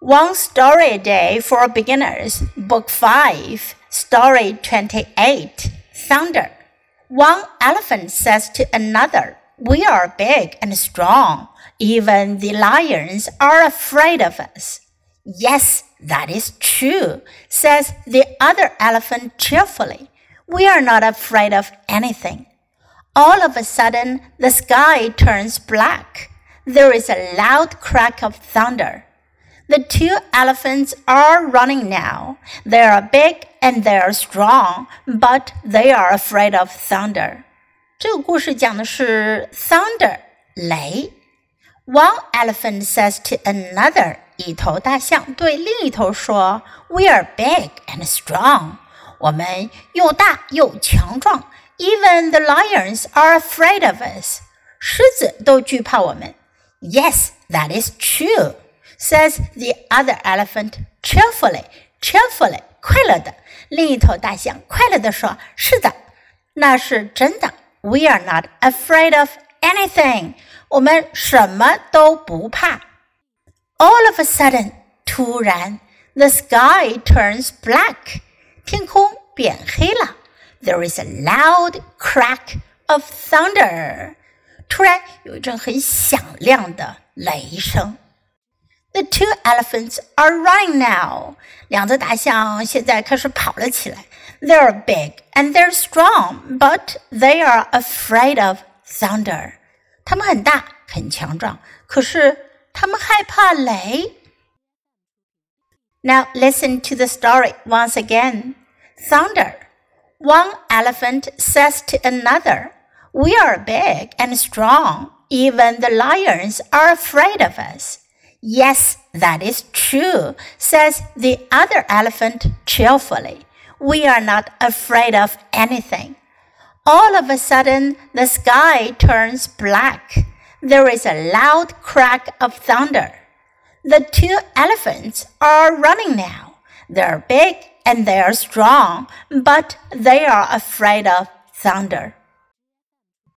One Story a Day for Beginners, Book 5, Story 28 Thunder. One elephant says to another, We are big and strong. Even the lions are afraid of us. Yes, that is true, says the other elephant cheerfully. We are not afraid of anything. All of a sudden, the sky turns black. There is a loud crack of thunder. The two elephants are running now. They are big and they are strong, but they are afraid of thunder. 这个故事讲的是 thunder 雷。One elephant says to another，一头大象对另一头说：“We are big and strong。我们又大又强壮。Even the lions are afraid of us。狮子都惧怕我们。Yes, that is true。” says the other elephant cheerfully, cheerfully 快乐的。另一头大象快乐地说：“是的，那是真的。We are not afraid of anything。我们什么都不怕。” All of a sudden，突然，the sky turns black，天空变黑了。There is a loud crack of thunder，突然有一阵很响亮的雷声。 the two elephants are running now. 两只大象现在开始跑了起来。They're big and they're strong, but they are afraid of thunder. 它们很大，很强壮，可是它们害怕雷。Now listen to the story once again. Thunder. One elephant says to another, We are big and strong. Even the lions are afraid of us. Yes, that is true, says the other elephant cheerfully. We are not afraid of anything. All of a sudden, the sky turns black. There is a loud crack of thunder. The two elephants are running now. They're big and they're strong, but they are afraid of thunder.